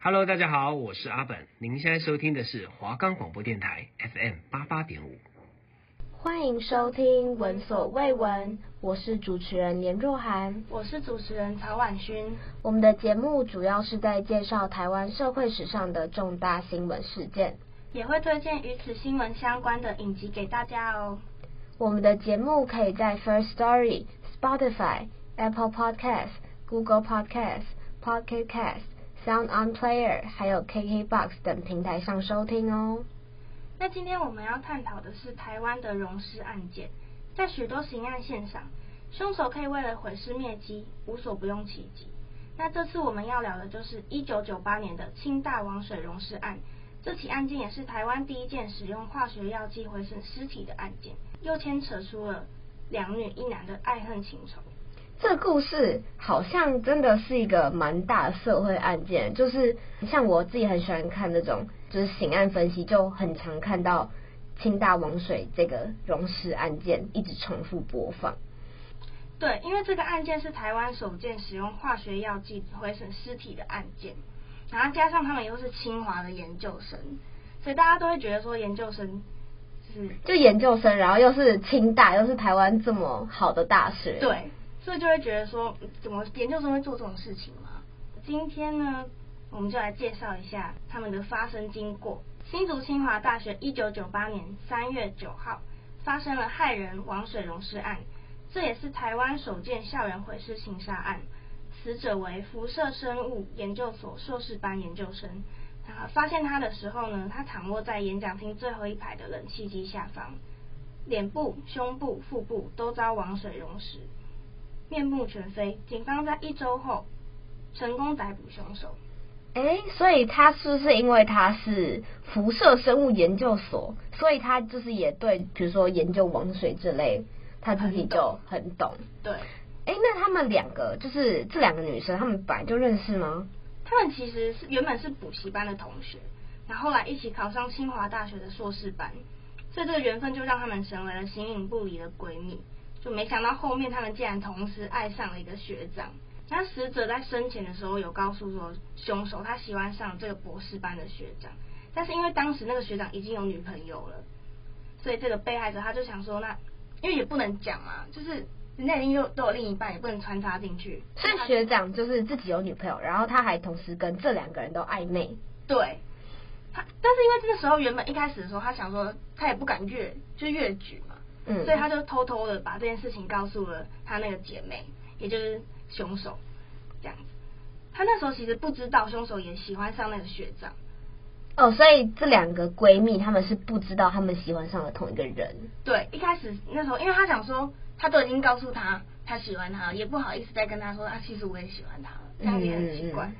Hello，大家好，我是阿本。您现在收听的是华冈广播电台 FM 八八点五。欢迎收听闻所未闻，我是主持人连若涵，我是主持人曹婉勋。我们的节目主要是在介绍台湾社会史上的重大新闻事件，也会推荐与此新闻相关的影集给大家哦。我们的节目可以在 First Story、Spotify、Apple Podcasts、Google Podcasts、Pocket Casts、Sound On Player 还有 KKBox 等平台上收听哦。那今天我们要探讨的是台湾的溶尸案件，在许多刑案线上，凶手可以为了毁尸灭迹，无所不用其极。那这次我们要聊的就是一九九八年的清大王水溶尸案，这起案件也是台湾第一件使用化学药剂毁损尸体的案件，又牵扯出了两女一男的爱恨情仇。这个故事好像真的是一个蛮大的社会案件，就是像我自己很喜欢看那种就是刑案分析，就很常看到清大王水这个溶尸案件一直重复播放。对，因为这个案件是台湾首件使用化学药剂毁损尸体的案件，然后加上他们又是清华的研究生，所以大家都会觉得说研究生就是就研究生，然后又是清大，又是台湾这么好的大学，对。所以就会觉得说，怎么研究生会做这种事情吗？今天呢，我们就来介绍一下他们的发生经过。新竹清华大学一九九八年三月九号发生了害人王水溶尸案，这也是台湾首件校园毁尸情杀案。死者为辐射生物研究所硕士班研究生。然后，发现他的时候呢，他躺卧在演讲厅最后一排的冷气机下方，脸部、胸部、腹部都遭王水溶蚀。面目全非，警方在一周后成功逮捕凶手。哎，所以他是不是因为他是辐射生物研究所，所以他就是也对，比如说研究王水之类，他自己就很懂。对。哎，那他们两个就是这两个女生，他们本来就认识吗？他们其实是原本是补习班的同学，然后后来一起考上清华大学的硕士班，所以这个缘分就让他们成为了形影不离的闺蜜。就没想到后面他们竟然同时爱上了一个学长。那死者在生前的时候有告诉说，凶手他喜欢上这个博士班的学长，但是因为当时那个学长已经有女朋友了，所以这个被害者他就想说，那因为也不能讲嘛，就是人家已经有都有另一半，也不能穿插进去。所以学长就是自己有女朋友，然后他还同时跟这两个人都暧昧。对，他但是因为这个时候原本一开始的时候，他想说他也不敢越就越举嘛。嗯，所以他就偷偷的把这件事情告诉了他那个姐妹，也就是凶手，这样子。他那时候其实不知道凶手也喜欢上那个学长。哦，所以这两个闺蜜他们是不知道他们喜欢上了同一个人。对，一开始那时候，因为她想说，她都已经告诉他他喜欢他，也不好意思再跟他说啊，其实我也喜欢他了，这样也很奇怪。嗯嗯嗯。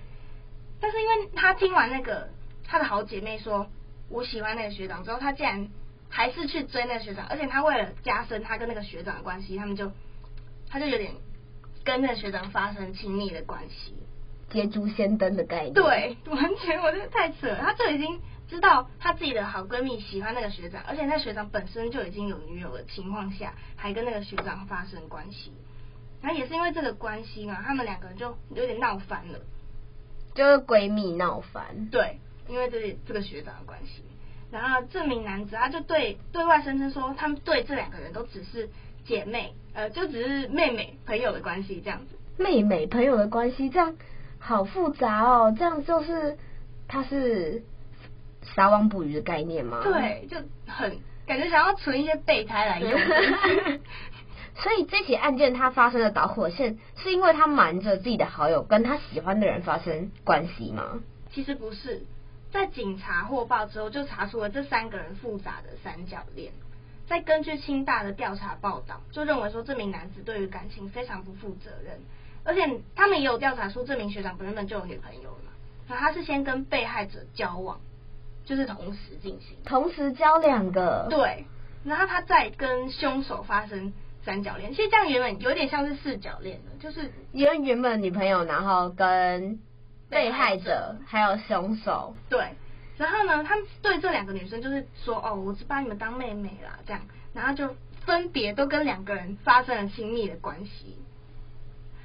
但是因为她听完那个她的好姐妹说我喜欢那个学长之后，她竟然。还是去追那个学长，而且他为了加深他跟那个学长的关系，他们就他就有点跟那个学长发生亲密的关系，捷足先登的概念。对，完全我觉得太扯了。他就已经知道他自己的好闺蜜喜欢那个学长，而且那学长本身就已经有女友的情况下，还跟那个学长发生关系。然后也是因为这个关系嘛，他们两个人就有点闹翻了，就是闺蜜闹翻。对，因为这这个学长的关系。然后这名男子他就对对外声称说，他们对这两个人都只是姐妹，呃，就只是妹妹朋友的关系这样子。妹妹朋友的关系，这样好复杂哦。这样就是他是撒网捕鱼的概念吗？对，就很感觉想要存一些备胎来用。所以这起案件它发生的导火线，是因为他瞒着自己的好友跟他喜欢的人发生关系吗？其实不是。在警察获报之后，就查出了这三个人复杂的三角恋。再根据清大的调查报道，就认为说这名男子对于感情非常不负责任，而且他们也有调查出这名学长本身就有女朋友了嘛。然后他是先跟被害者交往，就是同时进行，同时交两个。对，然后他再跟凶手发生三角恋。其实这样原本有点像是四角恋的，就是因为原本女朋友，然后跟。被害者还有凶手，对，然后呢，他们对这两个女生就是说，哦，我是把你们当妹妹啦，这样，然后就分别都跟两个人发生了亲密的关系，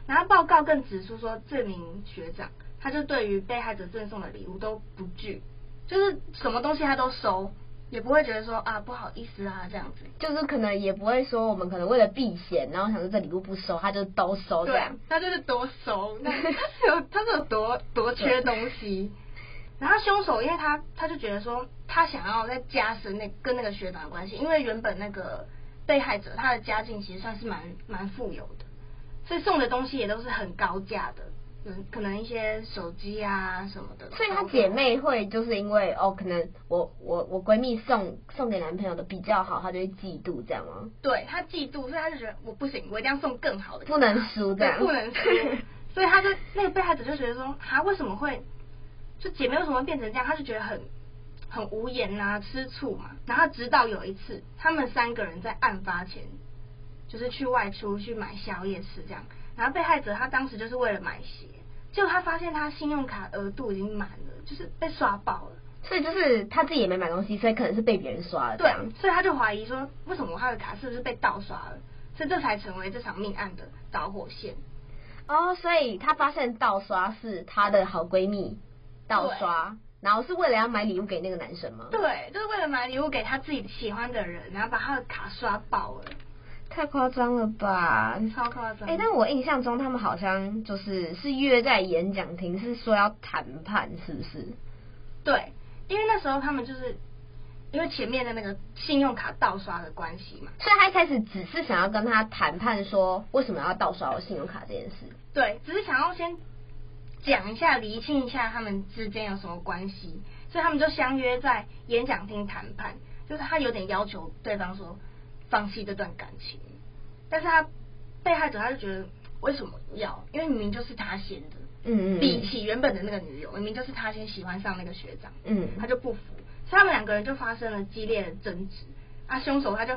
然后报告更指出说，这名学长他就对于被害者赠送的礼物都不拒，就是什么东西他都收，也不会觉得说啊不好意思啊这样子，就是可能也不会说我们可能为了避嫌，然后想说这礼物不收，他就都收这样。对，他就是多收，那他是有他是有多多缺东西。然后凶手因为他他就觉得说他想要再加深那跟那个学长的关系，因为原本那个被害者他的家境其实算是蛮蛮富有的。所以送的东西也都是很高价的，嗯，可能一些手机啊什么的。所以她姐妹会就是因为哦，可能我我我闺蜜送送给男朋友的比较好，她就会嫉妒这样吗？对，她嫉妒，所以她就觉得我不行，我一定要送更好的，不能输这样，不能输。所以她就那个被害者就觉得说，她为什么会就姐妹为什么会变成这样？她就觉得很很无言啊，吃醋嘛。然后直到有一次，他们三个人在案发前。就是去外出去买宵夜吃这样，然后被害者他当时就是为了买鞋，结果他发现他信用卡额度已经满了，就是被刷爆了。所以就是他自己也没买东西，所以可能是被别人刷了。对，所以他就怀疑说，为什么他的卡是不是被盗刷了？所以这才成为这场命案的导火线。哦，所以他发现盗刷是他的好闺蜜盗刷，然后是为了要买礼物给那个男生吗？对，就是为了买礼物给他自己喜欢的人，然后把他的卡刷爆了。太夸张了吧！超夸张。哎、欸，但我印象中他们好像就是是约在演讲厅，是说要谈判，是不是？对，因为那时候他们就是因为前面的那个信用卡盗刷的关系嘛，所以他一开始只是想要跟他谈判，说为什么要盗刷我信用卡这件事。对，只是想要先讲一下，厘清一下他们之间有什么关系，所以他们就相约在演讲厅谈判，就是他有点要求对方说。放弃这段感情，但是他被害者他就觉得为什么要？因为明明就是他先的，嗯嗯，比起原本的那个女友，明明就是他先喜欢上那个学长，嗯，他就不服，所以他们两个人就发生了激烈的争执。啊，凶手他就，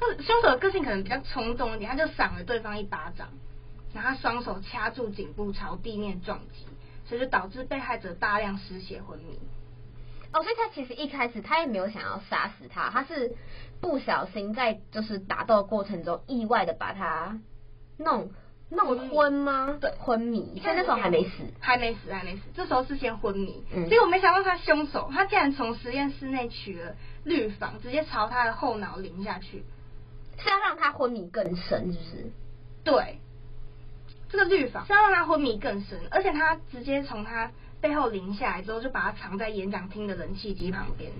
凶手的个性可能比较冲动一点，他就赏了对方一巴掌，然后他双手掐住颈部朝地面撞击，所以就导致被害者大量失血昏迷。哦，所以他其实一开始他也没有想要杀死他，他是不小心在就是打斗的过程中意外的把他弄弄昏吗？对，昏迷。所以那时候还没死，还没死，还没死。这时候是先昏迷。嗯。结果没想到他凶手，他竟然从实验室内取了氯仿，直接朝他的后脑淋下去，是要让他昏迷更深，是不是？对。这个氯仿是要让他昏迷更深，而且他直接从他。背后淋下来之后，就把他藏在演讲厅的冷气机旁边。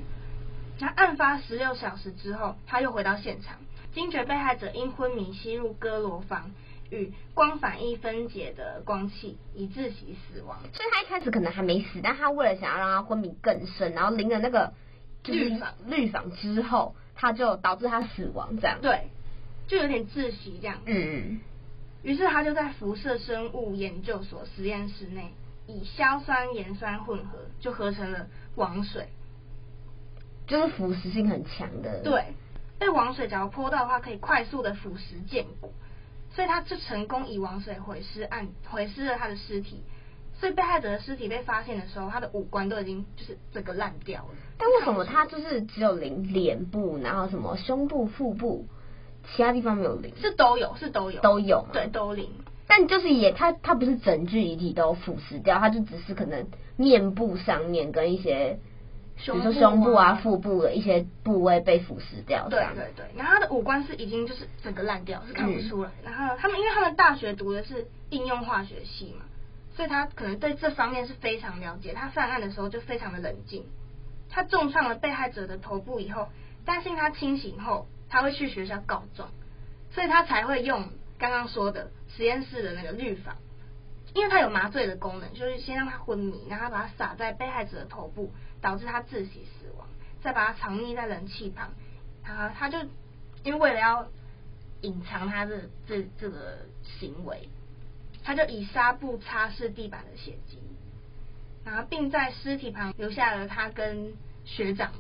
那案发十六小时之后，他又回到现场，惊觉被害者因昏迷吸入哥罗芳与光反应分解的光气，以窒息死亡。所以他一开始可能还没死，但他为了想要让他昏迷更深，然后淋了那个氯仿氯仿之后，他就导致他死亡，这样对，就有点窒息这样。嗯。于是他就在辐射生物研究所实验室内。以硝酸盐酸混合，就合成了王水，就是腐蚀性很强的。对，被王水只要泼到的话，可以快速的腐蚀坚果，所以他就成功以王水毁尸案毁尸了他的尸体。所以被害者的尸体被发现的时候，他的五官都已经就是整个烂掉了。但为什么他就是只有零脸部，然后什么胸部、腹部，其他地方没有零？是都有，是都有，都有，对，都零。但就是也，他他不是整具遗体都腐蚀掉，他就只是可能面部上面跟一些，比如说胸部啊、腹部的一些部位被腐蚀掉。对对对，然后他的五官是已经就是整个烂掉，是看不出来。嗯、然后他们因为他们大学读的是应用化学系嘛，所以他可能对这方面是非常了解。他犯案的时候就非常的冷静，他重创了被害者的头部以后，担心他清醒后他会去学校告状，所以他才会用。刚刚说的实验室的那个氯仿，因为它有麻醉的功能，就是先让他昏迷，然后把它撒在被害者的头部，导致他窒息死亡，再把它藏匿在冷气旁，然后他就因为为了要隐藏他的这这个行为，他就以纱布擦拭地板的血迹，然后并在尸体旁留下了他跟学长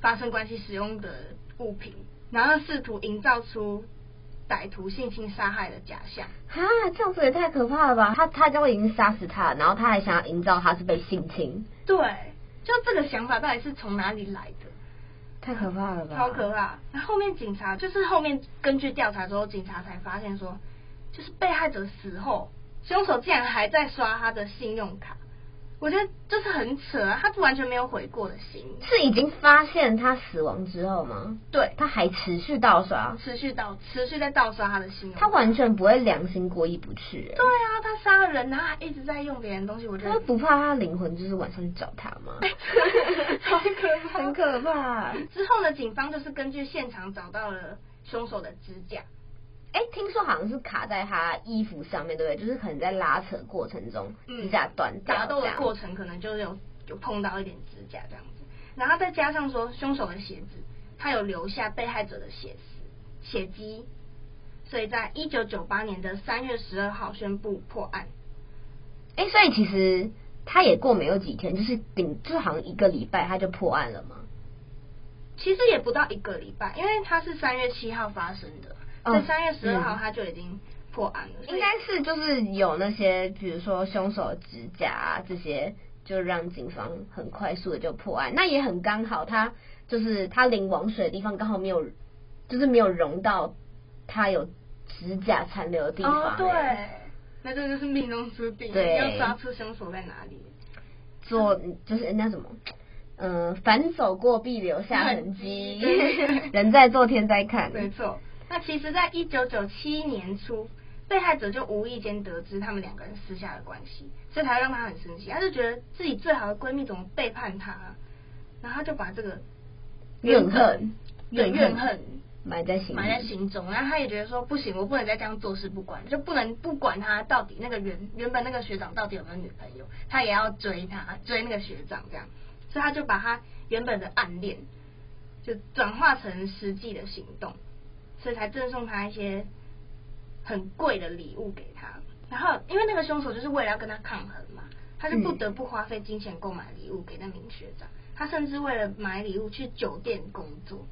发生关系使用的物品，然后试图营造出。歹徒性侵杀害的假象哈，这样子也太可怕了吧！他他就已经杀死他，然后他还想要营造他是被性侵。对，就这个想法到底是从哪里来的？太可怕了吧！超可怕！那后面警察就是后面根据调查之后，警察才发现说，就是被害者死后，凶手竟然还在刷他的信用卡，我觉得就是很扯啊，他完全没有悔过的心。是已经发现他死亡之后吗？对，他还持续盗刷，持续盗，持续在盗刷他的信用。他完全不会良心过意不去。对啊，他杀了人，然后还一直在用别人东西，我觉得他不怕他灵魂就是晚上去找他吗？好可怕，很可怕。之后呢，警方就是根据现场找到了凶手的指甲。哎、欸，听说好像是卡在他衣服上面，对不对？就是可能在拉扯过程中，指甲断掉。打斗的过程可能就有有碰到一点指甲这样子，然后再加上说凶手的鞋子，他有留下被害者的血丝、血迹，所以在一九九八年的三月十二号宣布破案。哎、欸，所以其实他也过没有几天，就是顶，就好像一个礼拜他就破案了吗？其实也不到一个礼拜，因为他是三月七号发生的。在三月十二号，他就已经破案了。嗯、应该是就是有那些，比如说凶手的指甲啊，这些，就让警方很快速的就破案。那也很刚好，他就是他淋王水的地方刚好没有，就是没有融到他有指甲残留的地方。哦，对，那这就是命中注定，对，要抓出凶手在哪里。做就是人家什么，嗯、呃，凡走过必留下痕迹，人在做天在看，没错。那其实，在一九九七年初，被害者就无意间得知他们两个人私下的关系，所以才会让他很生气。他就觉得自己最好的闺蜜怎么背叛他，然后他就把这个怨恨、怨怨恨埋在心埋在心中。然后他也觉得说，不行，我不能再这样坐视不管，就不能不管他到底那个原原本那个学长到底有没有女朋友，他也要追他，追那个学长这样。所以他就把他原本的暗恋，就转化成实际的行动。所以才赠送他一些很贵的礼物给他，然后因为那个凶手就是为了要跟他抗衡嘛，他就不得不花费金钱购买礼物给那名学长。他甚至为了买礼物去酒店工作，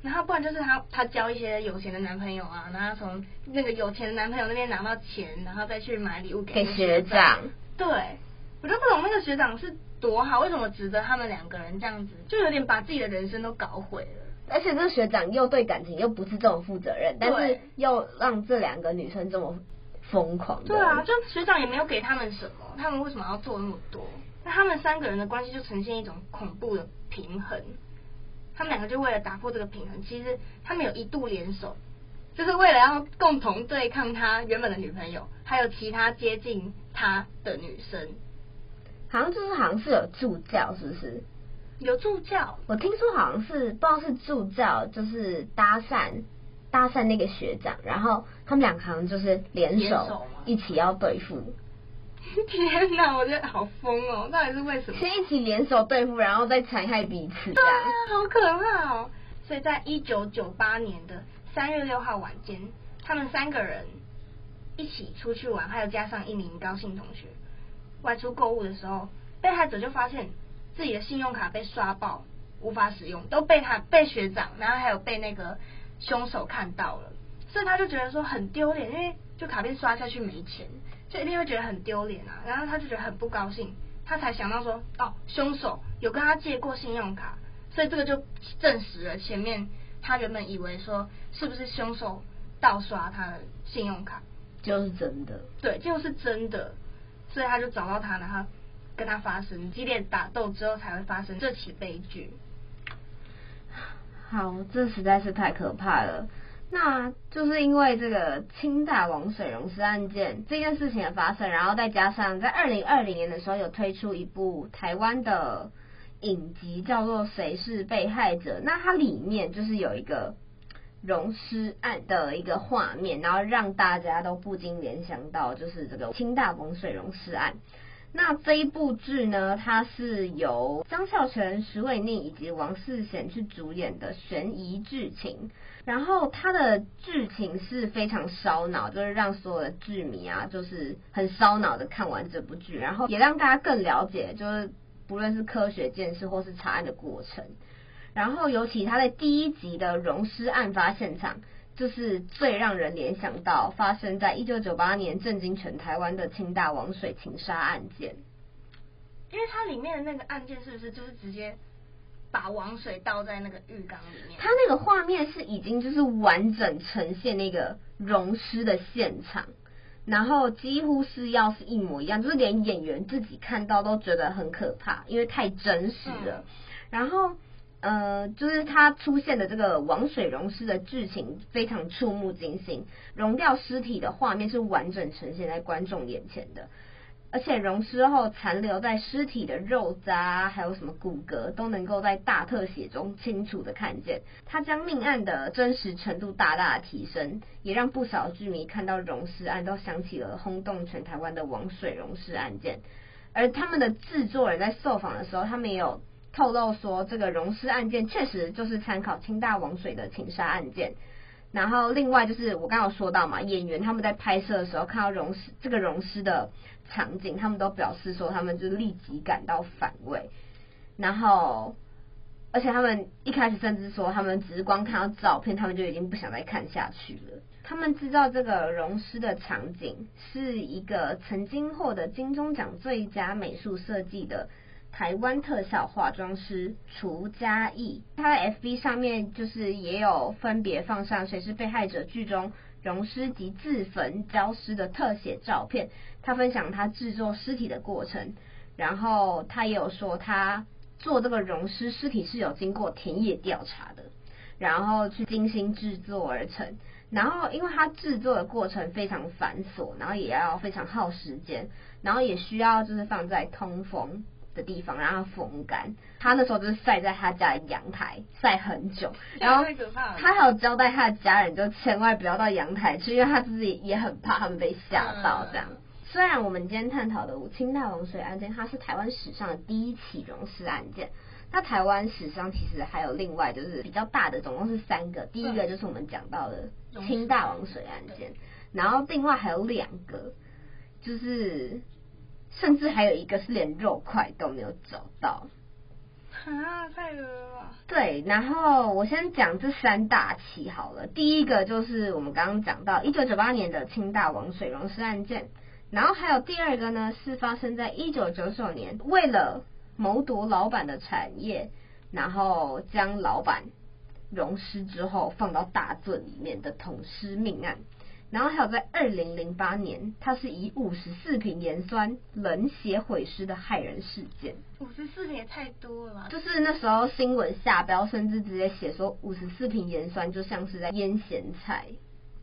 然后不然就是他他交一些有钱的男朋友啊，然后从那个有钱的男朋友那边拿到钱，然后再去买礼物给学长。学长对，我就不懂那个学长是多好，为什么值得他们两个人这样子，就有点把自己的人生都搞毁了。而且这个学长又对感情又不是这么负责任，但是又让这两个女生这么疯狂。对啊，就学长也没有给他们什么，他们为什么要做那么多？那他们三个人的关系就呈现一种恐怖的平衡。他们两个就为了打破这个平衡，其实他们有一度联手，就是为了要共同对抗他原本的女朋友，还有其他接近他的女生。好像就是好像是有助教，是不是？有助教，我听说好像是不知道是助教，就是搭讪搭讪那个学长，然后他们两个好像就是联手一起要对付。天哪，我觉得好疯哦！到底是为什么？先一起联手对付，然后再残害彼此，对啊，好可怕哦！所以在一九九八年的三月六号晚间，他们三个人一起出去玩，还有加上一名高姓同学外出购物的时候，被害者就发现。自己的信用卡被刷爆，无法使用，都被他被学长，然后还有被那个凶手看到了，所以他就觉得说很丢脸，因为就卡片刷下去没钱，就一定会觉得很丢脸啊。然后他就觉得很不高兴，他才想到说，哦，凶手有跟他借过信用卡，所以这个就证实了前面他原本以为说是不是凶手盗刷他的信用卡，就是真的，对，就是真的，所以他就找到他，然后。跟他发生激烈打斗之后，才会发生这起悲剧。好，这实在是太可怕了。那就是因为这个清大王水溶尸案件这件事情的发生，然后再加上在二零二零年的时候有推出一部台湾的影集，叫做《谁是被害者》。那它里面就是有一个溶尸案的一个画面，然后让大家都不禁联想到就是这个清大王水溶尸案。那这一部剧呢，它是由张孝全、石伟宁以及王世贤去主演的悬疑剧情，然后它的剧情是非常烧脑，就是让所有的剧迷啊，就是很烧脑的看完这部剧，然后也让大家更了解，就是不论是科学鉴识或是查案的过程，然后尤其他在第一集的溶尸案发现场。就是最让人联想到发生在一九九八年震惊全台湾的清大王水情杀案件，因为它里面的那个案件是不是就是直接把王水倒在那个浴缸里面？它那个画面是已经就是完整呈现那个溶尸的现场，然后几乎是要是一模一样，就是连演员自己看到都觉得很可怕，因为太真实了。然后。呃，就是他出现的这个王水溶尸的剧情非常触目惊心，溶掉尸体的画面是完整呈现在观众眼前的，而且溶尸后残留在尸体的肉渣还有什么骨骼都能够在大特写中清楚的看见，他将命案的真实程度大大的提升，也让不少剧迷看到溶尸案都想起了轰动全台湾的王水溶尸案件，而他们的制作人在受访的时候，他们也有。透露说，这个溶尸案件确实就是参考清大王水的情杀案件。然后，另外就是我刚刚有说到嘛，演员他们在拍摄的时候看到溶尸这个溶尸的场景，他们都表示说他们就立即感到反胃。然后，而且他们一开始甚至说，他们只是光看到照片，他们就已经不想再看下去了。他们制造这个溶尸的场景，是一个曾经获得金钟奖最佳美术设计的。台湾特效化妆师厨嘉义，他在 FB 上面就是也有分别放上谁是被害者剧中溶尸及自焚焦尸的特写照片。他分享他制作尸体的过程，然后他也有说他做这个溶尸尸体是有经过田野调查的，然后去精心制作而成。然后因为他制作的过程非常繁琐，然后也要非常耗时间，然后也需要就是放在通风的地方，让它风干。他那时候就是晒在他家的阳台晒很久，然后他还有交代他的家人，就千万不要到阳台去，因为他自己也很怕他们被吓到。这样，虽然我们今天探讨的清大王水案件，它是台湾史上的第一起溶尸案件。那台湾史上其实还有另外就是比较大的，总共是三个。第一个就是我们讲到的清大王水案件，然后另外还有两个，就是。甚至还有一个是连肉块都没有找到，啊，太恶了。对，然后我先讲这三大起好了。第一个就是我们刚刚讲到一九九八年的清大王水溶尸案件，然后还有第二个呢是发生在一九九九年，为了谋夺老板的产业，然后将老板溶尸之后放到大圳里面的桶尸命案。然后还有在二零零八年，它是以五十四瓶盐酸冷血毁尸的骇人事件。五十四瓶也太多了吧？就是那时候新闻下标，甚至直接写说五十四瓶盐酸就像是在腌咸菜。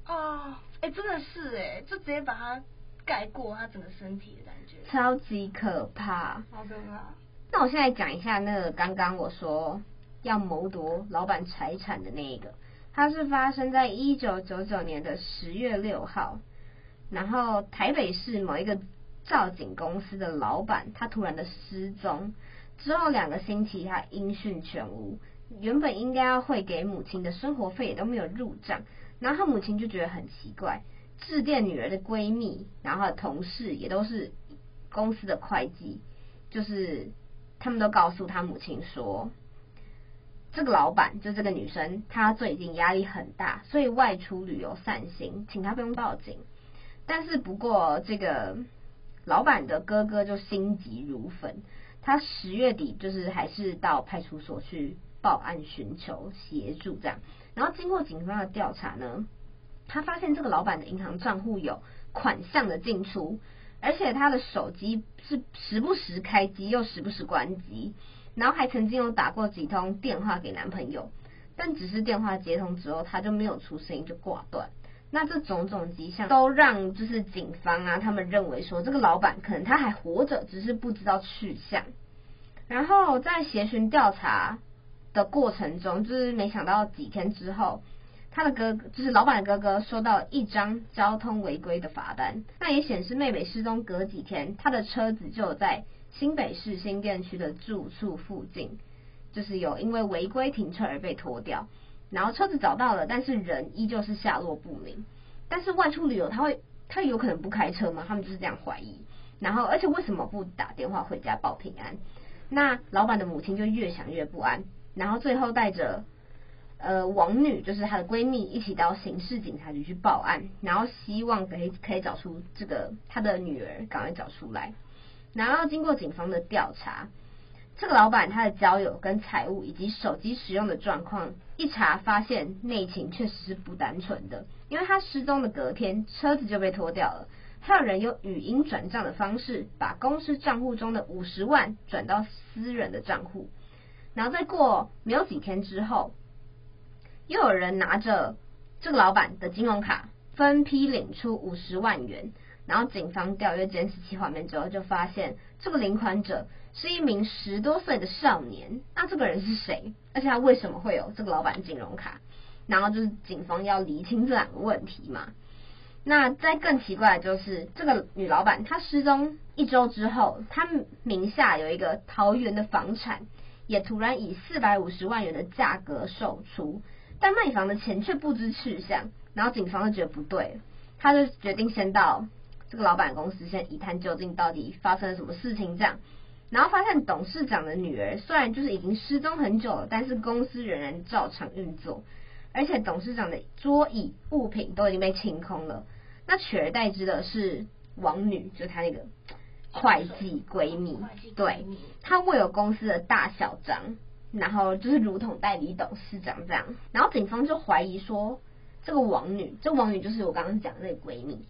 哦，哎，真的是哎，就直接把它盖过他整个身体的感觉，超级可怕。好可怕。那我现在讲一下那个刚刚我说要谋夺老板财产的那一个。它是发生在一九九九年的十月六号，然后台北市某一个造景公司的老板，他突然的失踪，之后两个星期他音讯全无，原本应该要汇给母亲的生活费也都没有入账，然后他母亲就觉得很奇怪，致电女儿的闺蜜，然后同事也都是公司的会计，就是他们都告诉他母亲说。这个老板就这个女生，她最近压力很大，所以外出旅游散心，请她不用报警。但是不过，这个老板的哥哥就心急如焚，他十月底就是还是到派出所去报案寻求协助这样。然后经过警方的调查呢，他发现这个老板的银行账户有款项的进出，而且他的手机是时不时开机又时不时关机。然后还曾经有打过几通电话给男朋友，但只是电话接通之后，他就没有出声音就挂断。那这种种迹象都让就是警方啊，他们认为说这个老板可能他还活着，只是不知道去向。然后在协寻调查的过程中，就是没想到几天之后，他的哥哥就是老板的哥哥收到一张交通违规的罚单，那也显示妹妹失踪隔几天，他的车子就在。新北市新店区的住处附近，就是有因为违规停车而被拖掉，然后车子找到了，但是人依旧是下落不明。但是外出旅游，他会他有可能不开车吗？他们就是这样怀疑。然后，而且为什么不打电话回家报平安？那老板的母亲就越想越不安，然后最后带着呃王女，就是她的闺蜜一起到刑事警察局去报案，然后希望可以可以找出这个她的女儿，赶快找出来。然后经过警方的调查，这个老板他的交友跟财务以及手机使用的状况一查，发现内情确实是不单纯的。因为他失踪的隔天，车子就被拖掉了，还有人用语音转账的方式，把公司账户中的五十万转到私人的账户。然后再过没有几天之后，又有人拿着这个老板的金融卡，分批领出五十万元。然后警方调阅监视器画面之后，就发现这个领款者是一名十多岁的少年。那这个人是谁？而且他为什么会有这个老板金融卡？然后就是警方要厘清这两个问题嘛。那再更奇怪的就是，这个女老板她失踪一周之后，她名下有一个桃园的房产，也突然以四百五十万元的价格售出，但卖房的钱却不知去向。然后警方就觉得不对，他就决定先到。这个老板公司先一探究竟，到底发生了什么事情？这样，然后发现董事长的女儿虽然就是已经失踪很久了，但是公司仍然照常运作，而且董事长的桌椅物品都已经被清空了。那取而代之的是王女，就她那个会计闺蜜，对，她握有公司的大小章，然后就是如同代理董事长这样。然后警方就怀疑说，这个王女，这王女就是我刚刚讲的那个闺蜜。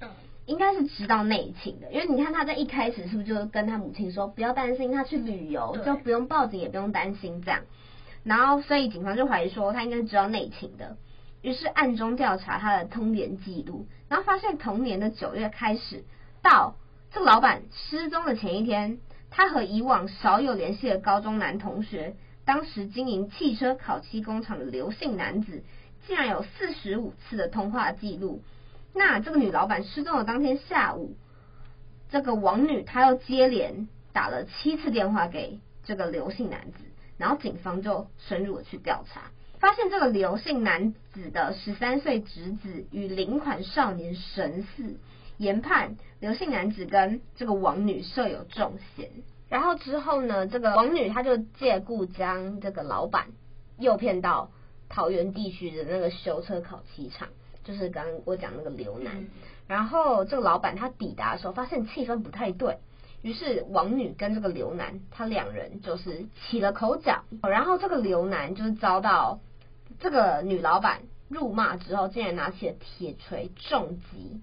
应该是知道内情的，因为你看他在一开始是不是就跟他母亲说不要担心，他去旅游就不用报警也不用担心这样，然后所以警方就怀疑说他应该是知道内情的，于是暗中调查他的通联记录，然后发现同年的九月开始到这个老板失踪的前一天，他和以往少有联系的高中男同学，当时经营汽车烤漆工厂的刘姓男子，竟然有四十五次的通话记录。那这个女老板失踪的当天下午，这个王女她又接连打了七次电话给这个刘姓男子，然后警方就深入的去调查，发现这个刘姓男子的十三岁侄子与领款少年神似，研判刘姓男子跟这个王女设有重嫌。然后之后呢，这个王女她就借故将这个老板诱骗到桃园地区的那个修车烤漆厂。就是刚刚我讲那个刘男，然后这个老板他抵达的时候，发现气氛不太对，于是王女跟这个刘楠他两人就是起了口角，然后这个刘楠就是遭到这个女老板辱骂之后，竟然拿起了铁锤重击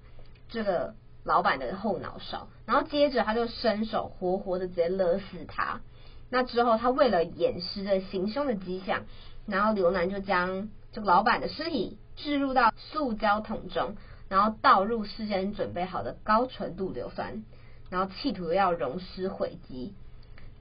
这个老板的后脑勺，然后接着他就伸手活活的直接勒死他。那之后他为了掩饰这行凶的迹象，然后刘楠就将这个老板的尸体。置入到塑胶桶中，然后倒入事先准备好的高纯度硫酸，然后企图要溶尸毁迹。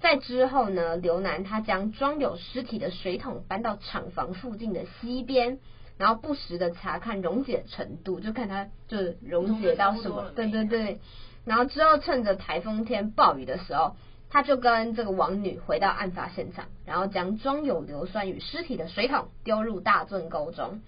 在之后呢，刘楠他将装有尸体的水桶搬到厂房附近的溪边，然后不时的查看溶解程度，就看它就溶解到什么。对对对。然后之后趁着台风天暴雨的时候，他就跟这个王女回到案发现场，然后将装有硫酸与尸体的水桶丢入大圳沟中。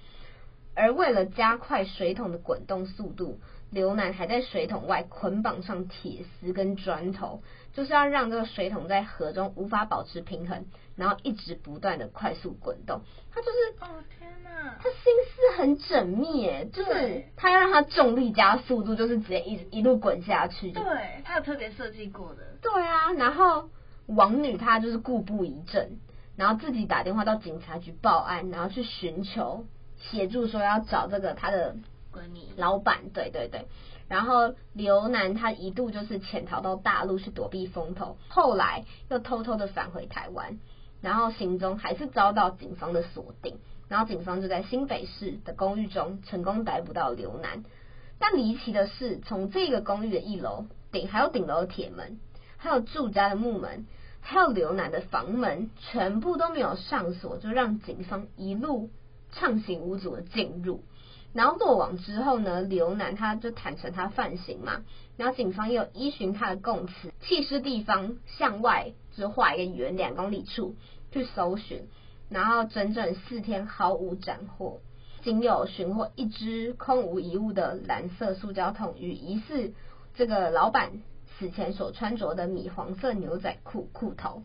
而为了加快水桶的滚动速度，刘楠还在水桶外捆绑上铁丝跟砖头，就是要让这个水桶在河中无法保持平衡，然后一直不断的快速滚动。他就是哦天哪，他心思很缜密耶，就是他要让他重力加速度，就是直接一一路滚下去。对，他有特别设计过的。对啊，然后王女她就是故布疑阵，然后自己打电话到警察局报案，然后去寻求。协助说要找这个他的闺蜜老板，对对对，然后刘楠他一度就是潜逃到大陆去躲避风头，后来又偷偷的返回台湾，然后行踪还是遭到警方的锁定，然后警方就在新北市的公寓中成功逮捕到刘楠，但离奇的是，从这个公寓的一楼顶还有顶楼的铁门，还有住家的木门，还有刘楠的房门，全部都没有上锁，就让警方一路。畅行无阻的进入，然后落网之后呢，刘楠他就坦承他犯行嘛，然后警方又依循他的供词，弃尸地方向外就画一个圆两公里处去搜寻，然后整整四天毫无斩获，仅有寻获一只空无一物的蓝色塑胶桶与疑似这个老板死前所穿着的米黄色牛仔裤裤头。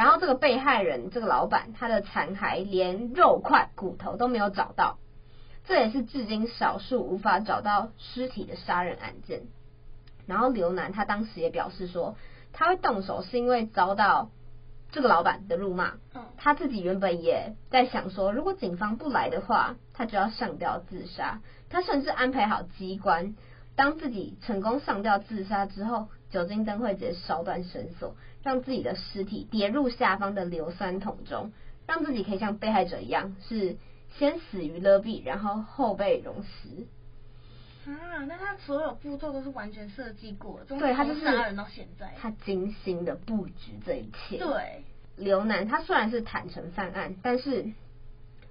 然后这个被害人，这个老板，他的残骸连肉块、骨头都没有找到，这也是至今少数无法找到尸体的杀人案件。然后刘楠他当时也表示说，他会动手是因为遭到这个老板的辱骂。他自己原本也在想说，如果警方不来的话，他就要上吊自杀。他甚至安排好机关。当自己成功上吊自杀之后，酒精灯会直接烧断绳索，让自己的尸体跌入下方的硫酸桶中，让自己可以像被害者一样，是先死于勒毙，然后后被溶尸。啊，那他所有步骤都是完全设计过的，对，他就是杀人到现在，他精心的布局这一切。对，刘楠他虽然是坦诚犯案，但是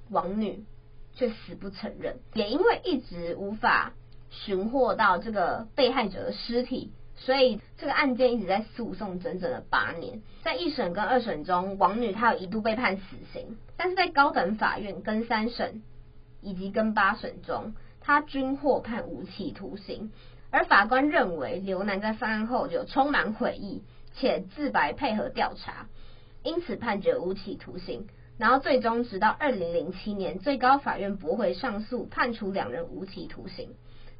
王女却死不承认，也因为一直无法寻获到这个被害者的尸体，所以这个案件一直在诉讼整整的八年。在一审跟二审中，王女她有一度被判死刑，但是在高等法院跟三审以及跟八审中。她均获判无期徒刑，而法官认为刘楠在犯案后就充满悔意，且自白配合调查，因此判决无期徒刑。然后最终直到二零零七年，最高法院驳回上诉，判处两人无期徒刑。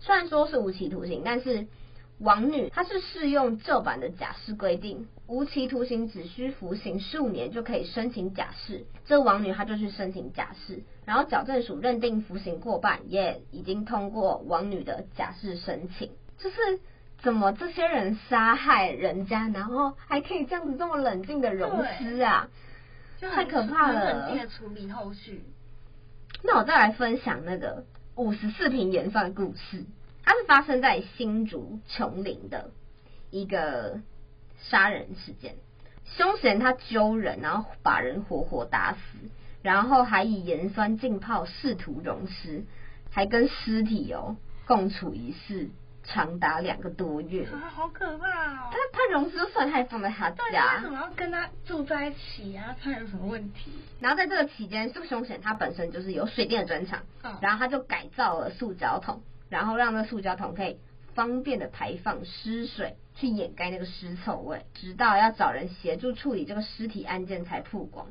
虽然说是无期徒刑，但是。王女她是适用旧版的假释规定，无期徒刑只需服刑数年就可以申请假释。这王女她就去申请假释，然后矫正署认定服刑过半，也已经通过王女的假释申请。就是怎么这些人杀害人家，然后还可以这样子这么冷静的容尸啊？太可怕了！冷静的处理后续。那我再来分享那个五十四坪盐酸的故事。它是发生在新竹琼林的一个杀人事件，凶嫌他揪人，然后把人活活打死，然后还以盐酸浸泡试图溶尸，还跟尸体哦共处一室长达两个多月，啊，好可怕哦！他他溶尸算还放在他家，为什么要跟他住在一起啊？他有什么问题？然后在这个期间，这个凶嫌他本身就是有水电的专长，然后他就改造了塑胶桶。然后让那塑胶桶可以方便的排放尸水，去掩盖那个尸臭味，直到要找人协助处理这个尸体案件才曝光。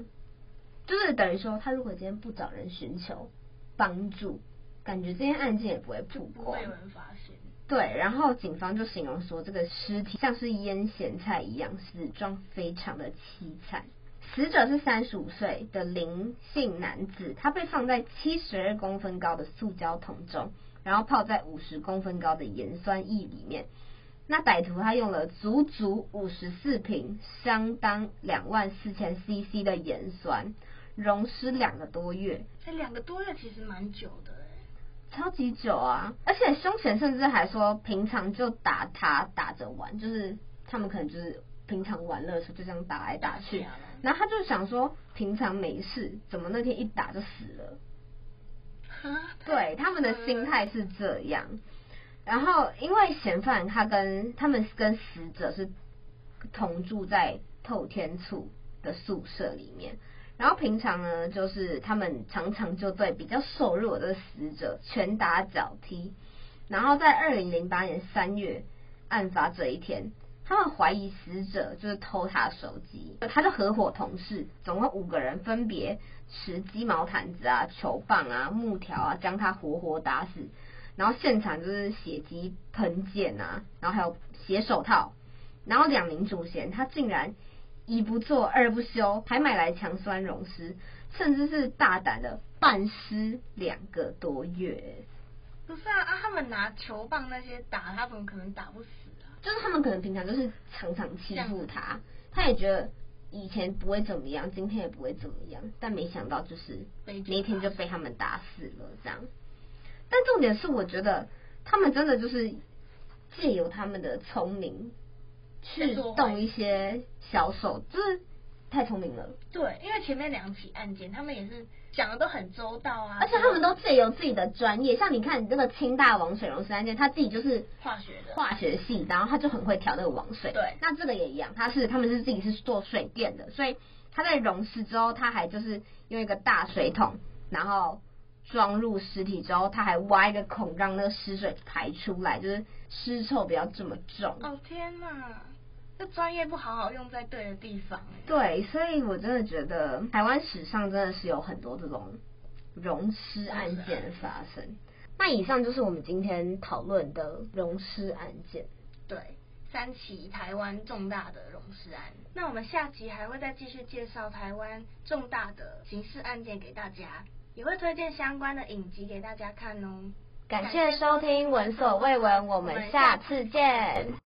就是等于说，他如果今天不找人寻求帮助，感觉这件案件也不会曝光，不会有人发现。对，然后警方就形容说，这个尸体像是腌咸菜一样，死状非常的凄惨。死者是三十五岁的林姓男子，他被放在七十二公分高的塑胶桶中。然后泡在五十公分高的盐酸液里面，那歹徒他用了足足五十四瓶，相当两万四千 CC 的盐酸，溶尸两个多月。这两个多月其实蛮久的诶，超级久啊！而且凶嫌甚至还说，平常就打他打着玩，就是他们可能就是平常玩乐的时候就这样打来打去，然后他就想说，平常没事，怎么那天一打就死了？对，他们的心态是这样，然后因为嫌犯他跟他们跟死者是同住在透天厝的宿舍里面，然后平常呢，就是他们常常就对比较瘦弱的死者拳打脚踢，然后在二零零八年三月案发这一天。他们怀疑死者就是偷他手机，他就合伙同事，总共五个人，分别持鸡毛毯子啊、球棒啊、木条啊，将他活活打死。然后现场就是血迹喷溅啊，然后还有血手套。然后两名主嫌他竟然一不做二不休，还买来强酸溶尸，甚至是大胆的半尸两个多月。不是啊，啊，他们拿球棒那些打他，怎么可能打不死？就是他们可能平常就是常常欺负他，他也觉得以前不会怎么样，今天也不会怎么样，但没想到就是那一天就被他们打死了这样。但重点是，我觉得他们真的就是借由他们的聪明去动一些小手，就是。太聪明了，对，因为前面两起案件，他们也是讲的都很周到啊，而且他们都借由自己的专业，像你看你这个清大王水溶尸案件，他自己就是化学的化学系，然后他就很会调那个王水，对，那这个也一样，他是他们是自己是做水电的，所以他在溶尸之后，他还就是用一个大水桶，然后装入尸体之后，他还挖一个孔，让那个尸水排出来，就是尸臭不要这么重。哦天哪！这专业不好好用在对的地方。对，所以我真的觉得台湾史上真的是有很多这种融尸案件发生。那以上就是我们今天讨论的融尸案件。对，三起台湾重大的融尸案。那我们下集还会再继续介绍台湾重大的刑事案件给大家，也会推荐相关的影集给大家看哦。感谢收听闻所未闻，我们下次见。